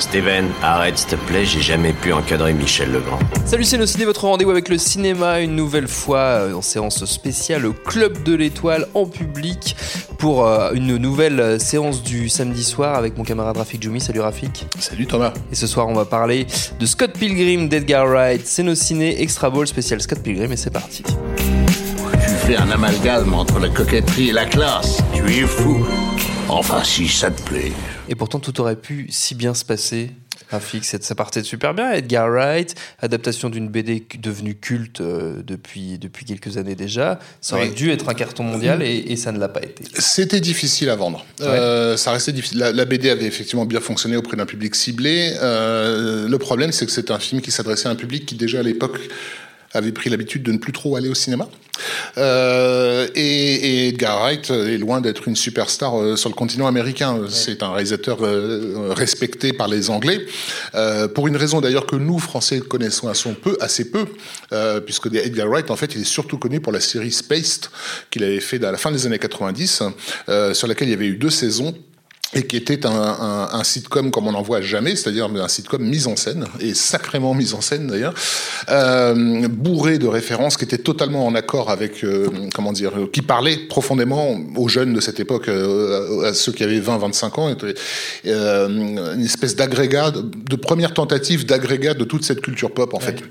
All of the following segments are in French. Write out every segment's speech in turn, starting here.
Steven, arrête s'il te plaît, j'ai jamais pu encadrer Michel Legrand. Salut c'est Ciné, votre rendez-vous avec le cinéma, une nouvelle fois euh, en séance spéciale au Club de l'Étoile en public pour euh, une nouvelle euh, séance du samedi soir avec mon camarade Rafik Djoumi. Salut Rafik. Salut Thomas. Et ce soir on va parler de Scott Pilgrim d'Edgar Wright. C'est nos ciné Extra Ball spécial Scott Pilgrim et c'est parti. Tu fais un amalgame entre la coquetterie et la classe. Tu es fou. Enfin, si ça te plaît. Et pourtant tout aurait pu si bien se passer. Rafik, ça ça partait super bien. Edgar Wright, adaptation d'une BD devenue culte euh, depuis, depuis quelques années déjà. Ça aurait Oui. dû être un carton mondial et, et ça ne l'a pas été. C'était difficile à vendre. Euh, ça restait difficile. La, la BD avait effectivement bien fonctionné auprès d'un public ciblé. Euh, le problème, c'est que c'est un film qui s'adressait à un public qui déjà à l'époque avait pris l'habitude de ne plus trop aller au cinéma. Euh, et, et Edgar Wright est loin d'être une superstar euh, sur le continent américain. C'est un réalisateur euh, respecté par les Anglais, euh, pour une raison d'ailleurs que nous, Français, connaissons assez peu, assez peu euh, puisque Edgar Wright, en fait, il est surtout connu pour la série Spaced, qu'il avait fait à la fin des années 90, euh, sur laquelle il y avait eu deux saisons et qui était un, un, un sitcom comme on n'en voit jamais, c'est-à-dire un sitcom mis en scène, et sacrément mis en scène d'ailleurs, euh, bourré de références qui étaient totalement en accord avec, euh, comment dire, qui parlait profondément aux jeunes de cette époque, euh, à ceux qui avaient 20-25 ans, et, euh, une espèce d'agrégat, de, de première tentative d'agrégat de toute cette culture pop en fait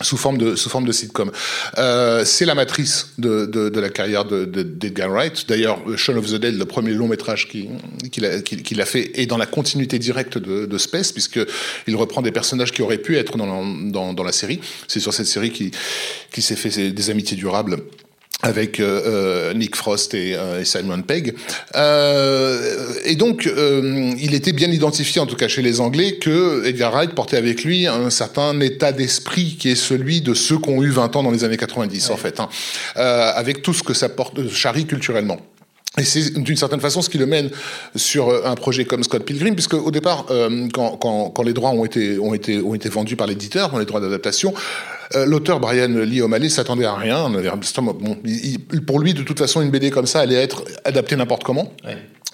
sous forme de sous forme de sitcom. Euh, c'est la matrice de, de, de la carrière de, de, d'Edgar Wright. D'ailleurs, Shaun of the Dead, le premier long métrage qu'il qu'il a, qu'il a fait, est dans la continuité directe de, de Space, puisque il reprend des personnages qui auraient pu être dans, la- dans, dans la série. C'est sur cette série qui, qui s'est fait des amitiés durables avec euh, euh, Nick Frost et, euh, et Simon Pegg. Euh, et donc, euh, il était bien identifié, en tout cas chez les Anglais, que Edgar Wright portait avec lui un certain état d'esprit qui est celui de ceux qui ont eu 20 ans dans les années 90, en fait, hein, euh, avec tout ce que ça porte, euh, charrie culturellement. Et c'est d'une certaine façon ce qui le mène sur un projet comme Scott Pilgrim, puisque au départ, euh, quand, quand, quand les droits ont été, ont été, ont été vendus par l'éditeur, les droits d'adaptation, euh, l'auteur Brian Lee O'Malley s'attendait à rien. Bon, il- pour lui, de toute façon, une BD comme ça allait être adaptée n'importe comment.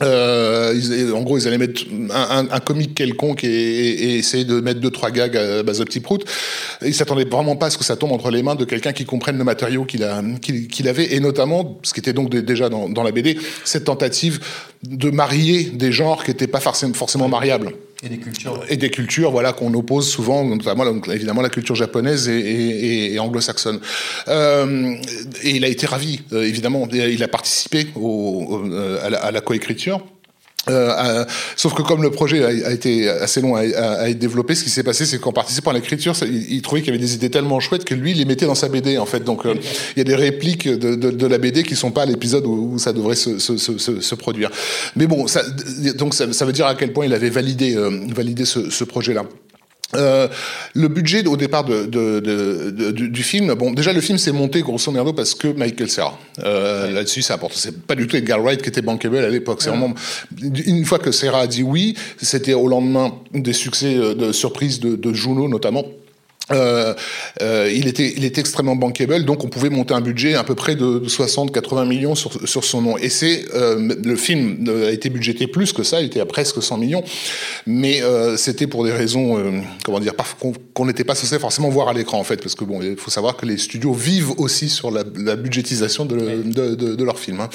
Euh, ils- en gros, ils allaient mettre un, un, un comique quelconque et, et- et essayer de mettre deux trois gags à base de petits proutes. Ils s'attendaient vraiment pas à ce que ça tombe entre les mains de quelqu'un qui comprenne le matériau qu'il avait et notamment ce qui était donc dé- déjà dans, dans la BD cette tentative de marier des genres qui n'étaient pas forcément mariables Et des cultures. et des cultures voilà qu'on oppose souvent notamment évidemment la culture japonaise et, anglo-saxonne. Euh, et il a été ravi euh, évidemment. Il a participé au, euh, à la coécriture Euh, euh, sauf que comme le projet a, été assez long à, être développé, ce qui s'est passé, c'est qu'en participant à l'écriture, il, trouvait qu'il y avait des idées tellement chouettes que lui, il les mettait dans sa BD, en fait. Donc, euh, il y a des répliques de, la BD qui sont pas l'épisode où, ça devrait se, produire. Mais bon, ça, donc ça, veut dire à quel point il avait validé, euh, validé ce, ce projet-là. Euh, le budget au départ de, de, de- du, du film, bon, déjà le film s'est monté grosso modo parce que Michael Cera. Euh, Là-dessus, c'est important. C'est pas du tout Edgar Wright qui était bankable à l'époque. C'est vraiment une fois que Cera a dit oui, c'était au lendemain des succès euh, de surprise de, de Juno notamment. Euh, euh, il était, il était extrêmement bankable, donc on pouvait monter un budget à peu près de 60-80 millions sur, sur son nom. Et c'est euh, le film euh, a été budgété plus que ça, il était à presque 100 millions, mais euh, c'était pour des raisons, euh, comment dire, qu'on qu'on n'était pas censé forcément voir à l'écran en fait, parce que bon, il faut savoir que les studios vivent aussi sur la, la budgétisation de, le- de, de, de leurs films. hein.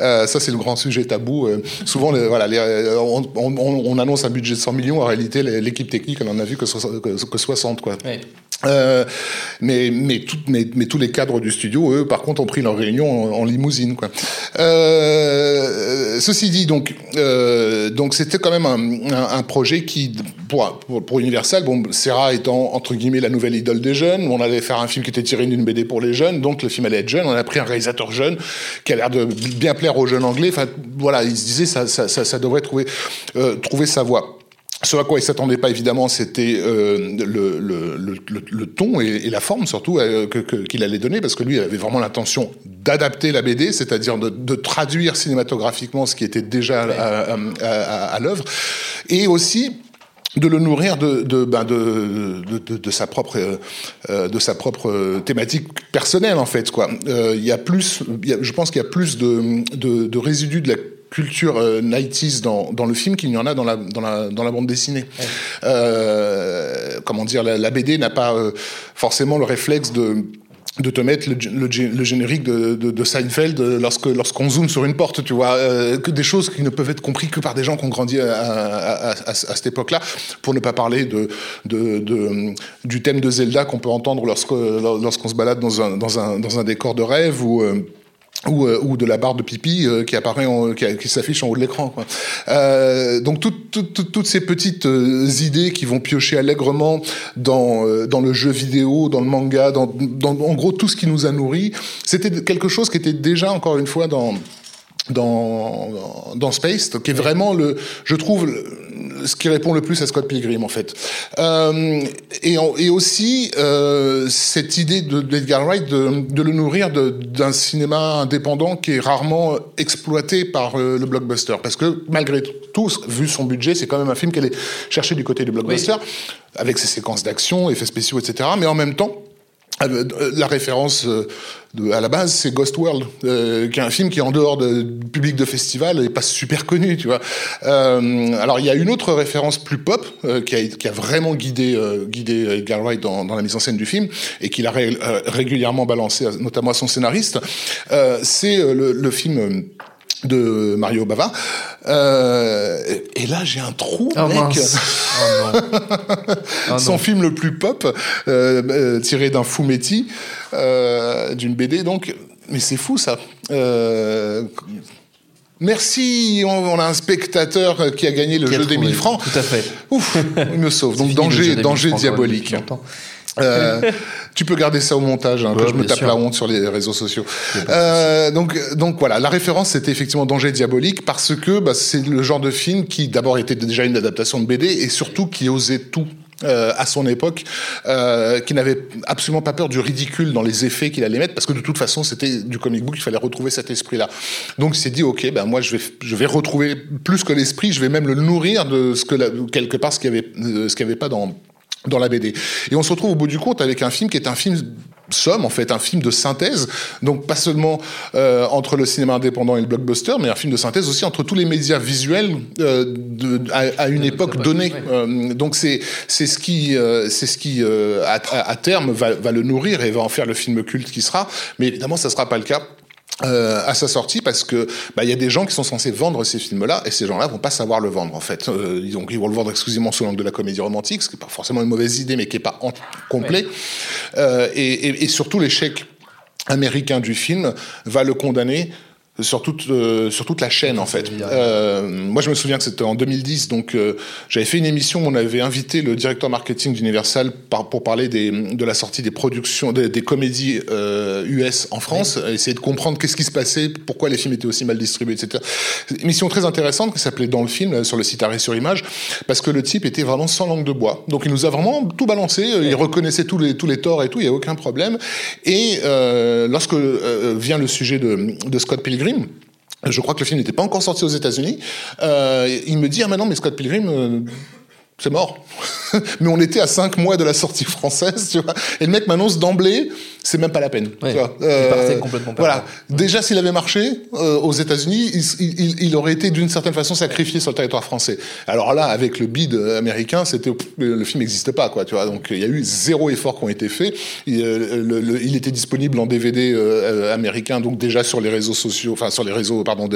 Euh, ça c'est le grand sujet tabou. Souvent, les- voilà, les, on, on- on annonce un budget de 100 millions, en réalité l'équipe technique, elle en a vu que, soix- que, que 60 quoi. Ouais. Euh, mais, mais, tout, mais, tous les cadres du studio, eux, par contre, ont pris leur réunion en, limousine. Quoi. Euh, ceci dit, donc, euh, donc c'était quand même un, projet qui, pour, pour, Universal, bon, Serra étant entre guillemets la nouvelle idole des jeunes, on allait faire un film qui était tiré d'une BD pour les jeunes, donc le film allait être jeune. On a pris un réalisateur jeune qui a l'air de bien plaire aux jeunes anglais. Enfin, voilà, ils se disaient ça, ça, ça, ça devrait trouver, trouver sa voie. Ce à quoi il s'attendait pas évidemment, c'était euh, le, le, le, le, ton et, et, la forme surtout euh, qu'il que, allait donner, parce que lui il avait vraiment l'intention d'adapter la BD, c'est-à-dire de, de, traduire cinématographiquement ce qui était déjà à, à, à l'œuvre, et aussi de le nourrir de, de, ben de, de, de, sa propre, euh, de sa propre thématique personnelle en fait. Quoi. Euh, il y a plus, y a, je pense qu'il y a plus de, de, de résidus de la culture euh, 90s dans, dans le film qu'il y en a dans la, dans la, dans la bande dessinée. Ouais. Euh, comment dire, la, la BD n'a pas euh, forcément le réflexe de de te mettre le, le, le générique de, de, de, Seinfeld lorsque lorsqu'on zoome sur une porte, tu vois, euh, que des choses qui ne peuvent être comprises que par des gens qui ont grandi à, à, à, à cette époque-là, pour ne pas parler de, de du thème de Zelda qu'on peut entendre lorsque lorsqu'on se balade dans un dans un dans un décor de rêve ou euh, ou, euh, ou, de la barre de pipi euh, qui apparaît, en, qui, s'affiche en haut de l'écran. Euh, donc tout, tout, toutes ces petites euh, idées qui vont piocher allègrement dans euh, dans le jeu vidéo, dans le manga, dans, dans en gros tout ce qui nous a nourris, c'était quelque chose qui était déjà encore une fois dans dans, dans Space, qui est vraiment le, je trouve, le, ce qui répond le plus à Scott Pilgrim en fait. Euh, et, et aussi euh, cette idée de d'Edgar Wright de, de le nourrir d'un cinéma indépendant qui est rarement exploité par le, le, blockbuster, parce que malgré tout, vu son budget, c'est quand même un film qu'elle est cherché du côté du blockbuster, oui. avec ses séquences d'action, effets spéciaux, etc. Mais en même temps, euh, la référence euh, de, à la base, c'est Ghost World, euh, qui est un film qui, en dehors de, du public de festival, n'est pas super connu, tu vois. Euh, alors, il y a une autre référence plus pop euh, qui, a, qui, a, vraiment guidé, euh, guidé Edgar Wright dans, dans, la mise en scène du film et qu'il a ré, régulièrement balancé, notamment à son scénariste. c'est le, le, film de Mario Bava. Euh, et là, j'ai un trou, oh, mec. Oh, oh, Son film le plus pop, euh, euh, tiré d'un Fumetti, euh, d'une BD, donc. Mais c'est fou, ça. Merci, on, a un spectateur qui a gagné le jeu des 1000 francs. Tout à fait. Ouf, il me sauve. Donc danger, danger diabolique. Euh, tu peux garder ça au montage, hein, ouais, que je me tape sûr. la honte sur les réseaux sociaux. Euh, donc, donc voilà, la référence c'était effectivement Danger diabolique parce que bah, c'est le genre de film qui d'abord était déjà une adaptation de BD et surtout qui osait tout euh, à son époque, euh, qui n'avait absolument pas peur du ridicule dans les effets qu'il allait mettre, parce que de toute façon, c'était du comic book, il fallait retrouver cet esprit-là. Donc, il s'est dit, ok, ben moi, je vais, je vais retrouver plus que l'esprit, je vais même le nourrir de ce que la, quelque part ce qu'il n'y avait, euh, ce qu'il avait pas dans dans la BD. Et on se retrouve au bout du compte avec un film qui est un film somme, en fait, un film de synthèse, donc pas seulement euh, entre le cinéma indépendant et le blockbuster, mais un film de synthèse aussi entre tous les médias visuels euh, de, à, à, une époque donnée. Euh, donc c'est c'est ce qui c'est ce qui à, à, terme va, va le nourrir et va en faire le film culte qui sera. Mais évidemment, ça sera pas le cas euh, à sa sortie parce que bah, il y a des gens qui sont censés vendre ces films-là et ces gens-là vont pas savoir le vendre en fait. Euh, donc ils vont le vendre exclusivement sous l'angle de la comédie romantique, ce qui est pas forcément une mauvaise idée mais qui est pas en complet. Ouais. Euh, et, et, et surtout l'échec américain du film va le condamner sur toute, euh, sur toute la chaîne en fait. Euh, moi je me souviens que c'était en 2010, donc euh, j'avais fait une émission où on avait invité le directeur marketing d'Universal par, pour parler des, de la sortie des productions, des, des comédies US euh, en France, oui. essayer de comprendre qu'est-ce qui se passait, pourquoi les films étaient aussi mal distribués, etc. Une émission très intéressante qui s'appelait Dans le film, sur le site Arrêt sur Image, parce que le type était vraiment sans langue de bois. Donc il nous a vraiment tout balancé, il reconnaissait tous les, tous les torts et tout, il n'y a aucun problème. Et lorsque vient le sujet de, de Scott Pilgrim, Je crois que le film n'était pas encore sorti aux États-Unis. Euh, il me dit ah maintenant mais Scott Pilgrim euh, c'est mort. mais on était à cinq mois de la sortie française, tu vois. Et le mec m'annonce d'emblée, c'est même pas la peine. Ouais, tu vois. Euh, complètement voilà. Déjà, s'il avait marché euh, aux États-Unis, il, il, il, aurait été d'une certaine façon sacrifié sur le territoire français. Alors là, avec le bid américain, c'était le film n'existe pas, quoi. Tu vois. Donc il y a eu zéro effort qui ont été faits. Il, euh, le, le, il était disponible en DVD euh, américain, donc déjà sur les réseaux sociaux, enfin sur les réseaux, pardon,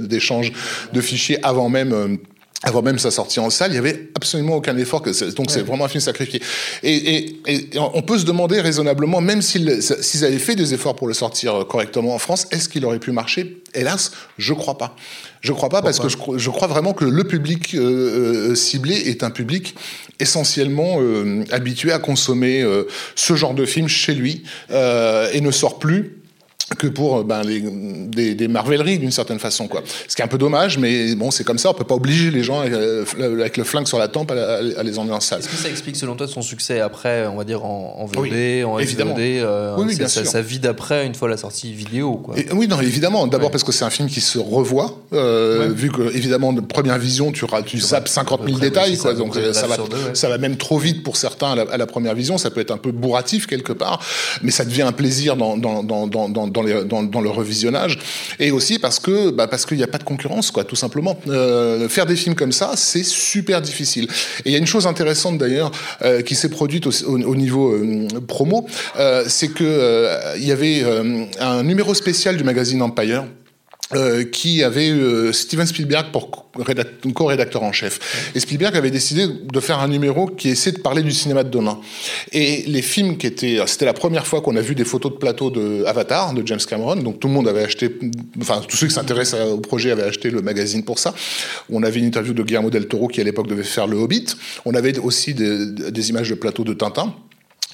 d'échange de, de, fichiers avant même avant même sa sortie en salle, il y avait absolument aucun effort. Que donc c'est vraiment un film sacrifié. Et, et, et, on peut se demander raisonnablement, même s'ils s'ils avaient fait des efforts pour le sortir correctement en France, est-ce qu'il aurait pu marcher? Hélas, je crois pas. Je crois pas parce que je, je, crois vraiment que le public euh, ciblé est un public essentiellement euh, habitué à consommer euh, ce genre de film chez lui euh, et ne sort plus que pour euh, ben, les, des, des marveleries d'une certaine façon quoi. Ce qui est un peu dommage, mais bon c'est comme ça, on peut pas obliger les gens avec, euh, avec le flingue sur la tempe à, à les emmener en salle. Est-ce que ça explique selon toi son succès après, on va dire en, en VOD, oui, en évidemment. euh, oui, oui, bien ça, sûr. ça, vide après une fois la sortie vidéo quoi. Et, oui non évidemment, d'abord ouais. parce que c'est un film qui se revoit, euh, ouais. vu que évidemment de première vision tu, tu zappes 50 000 détails quoi, donc ça va, deux, ça va même trop vite pour certains à la, à la, première vision, ça peut être un peu bourratif quelque part, mais ça devient un plaisir dans, dans, dans, dans, dans, les, dans, dans le revisionnage, et aussi parce que bah, parce qu'il n'y a pas de concurrence, quoi, tout simplement. Euh, faire des films comme ça, c'est super difficile. Et il y a une chose intéressante d'ailleurs euh, qui s'est produite au, au, au niveau euh, promo, c'est que il y avait un numéro spécial du magazine Empire euh, qui avait euh, Steven Spielberg pour co-rédacteur en chef. Et Spielberg avait décidé de faire un numéro qui essayait de parler du cinéma de demain. Et les films qui étaient... C'était la première fois qu'on a vu des photos de plateau de Avatar, de James Cameron, donc tout le monde avait acheté... Enfin, tous ceux qui s'intéressent au projet avaient acheté le magazine pour ça. On avait une interview de Guillermo del Toro qui à l'époque devait faire Le Hobbit. On avait aussi des, des images de plateau de Tintin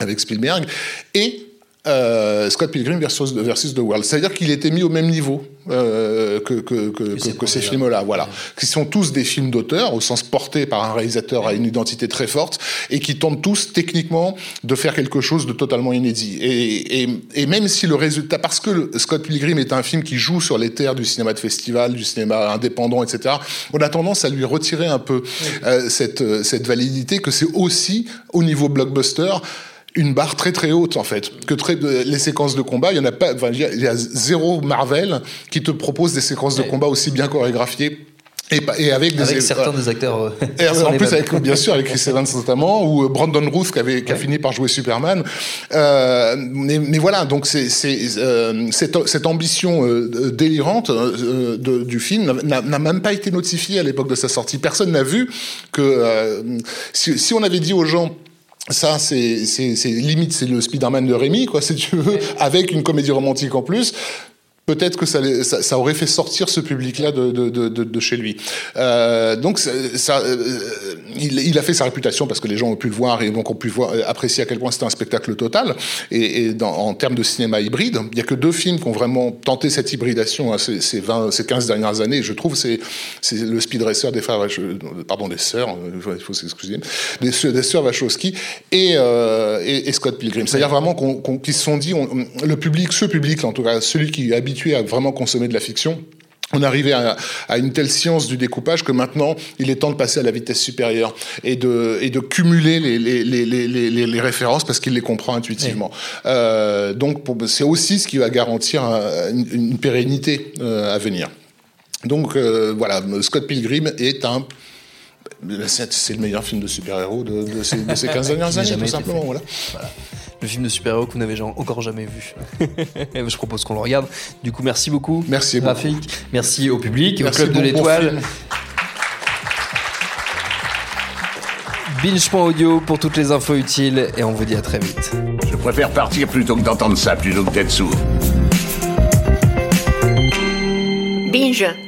avec Spielberg. Et euh, Scott Pilgrim versus, versus The World. C'est-à-dire qu'il était mis au même niveau euh, que, que, que, que, ces films-là, voilà. Ouais. Qui sont tous des films d'auteur, au sens porté par un réalisateur à une identité très forte, et qui tentent tous, techniquement, de faire quelque chose de totalement inédit. Et, et, et même si le résultat, parce que le, Scott Pilgrim est un film qui joue sur les terres du cinéma de festival, du cinéma indépendant, etc., on a tendance à lui retirer un peu euh, cette, cette validité que c'est aussi, au niveau blockbuster, une barre très très haute en fait. Que très, les séquences de combat, il y en a pas, enfin, il y a zéro Marvel qui te propose des séquences de combat aussi bien chorégraphiées et, et, avec, des, avec certains des acteurs. Euh, en plus, avec, bien sûr, avec Chris Evans notamment, ou euh, Brandon Routh qui, avait, qui a fini par jouer Superman. Euh, mais, mais, voilà, donc c'est euh, cette, cette, ambition euh, délirante euh, de, du film n'a même pas été notifiée à l'époque de sa sortie. Personne n'a vu que si, si on avait dit aux gens ça, c'est limite, c'est le Spider-Man de Rémi, quoi, si tu veux, avec une comédie romantique en plus peut-être que ça, aurait fait sortir ce public-là de, chez lui. Euh, donc, euh, il, a fait sa réputation parce que les gens ont pu le voir et donc ont pu voir, apprécier à quel point c'était un spectacle total. Et, en termes de cinéma hybride, il n'y a que deux films qui ont vraiment tenté cette hybridation hein, ces, ces, 20, ces 15 dernières années. Je trouve c'est c'est le Speed Racer des frères, pardon, des sœurs, euh, il faut s'excuser, des, sœurs Wachowski et, euh, Scott Pilgrim. C'est-à-dire vraiment qu'ils se sont dit, le public, ce public, en tout cas, celui qui habite habitué à vraiment consommer de la fiction, on arrivait à, à, une telle science du découpage que maintenant, il est temps de passer à la vitesse supérieure et de, et de cumuler les, les, les, les, les références parce qu'il les comprend intuitivement. Oui. Euh, donc, c'est aussi ce qui va garantir une, une pérennité euh, à venir. Donc, euh, voilà, Scott Pilgrim est un c'est le meilleur film de super-héros de, de, ces, de, ces, 15 dernières années, tout simplement. Voilà. voilà le film de super-héros que vous n'avez encore jamais vu. Je propose qu'on le regarde. Du coup, merci beaucoup. Merci Rafik. Beaucoup. Merci au public, merci au Club de l'Étoile. Binge.audio pour toutes les infos utiles et on vous dit à très vite. Je préfère partir plutôt que d'entendre ça, plutôt que d'être sourd. Binge.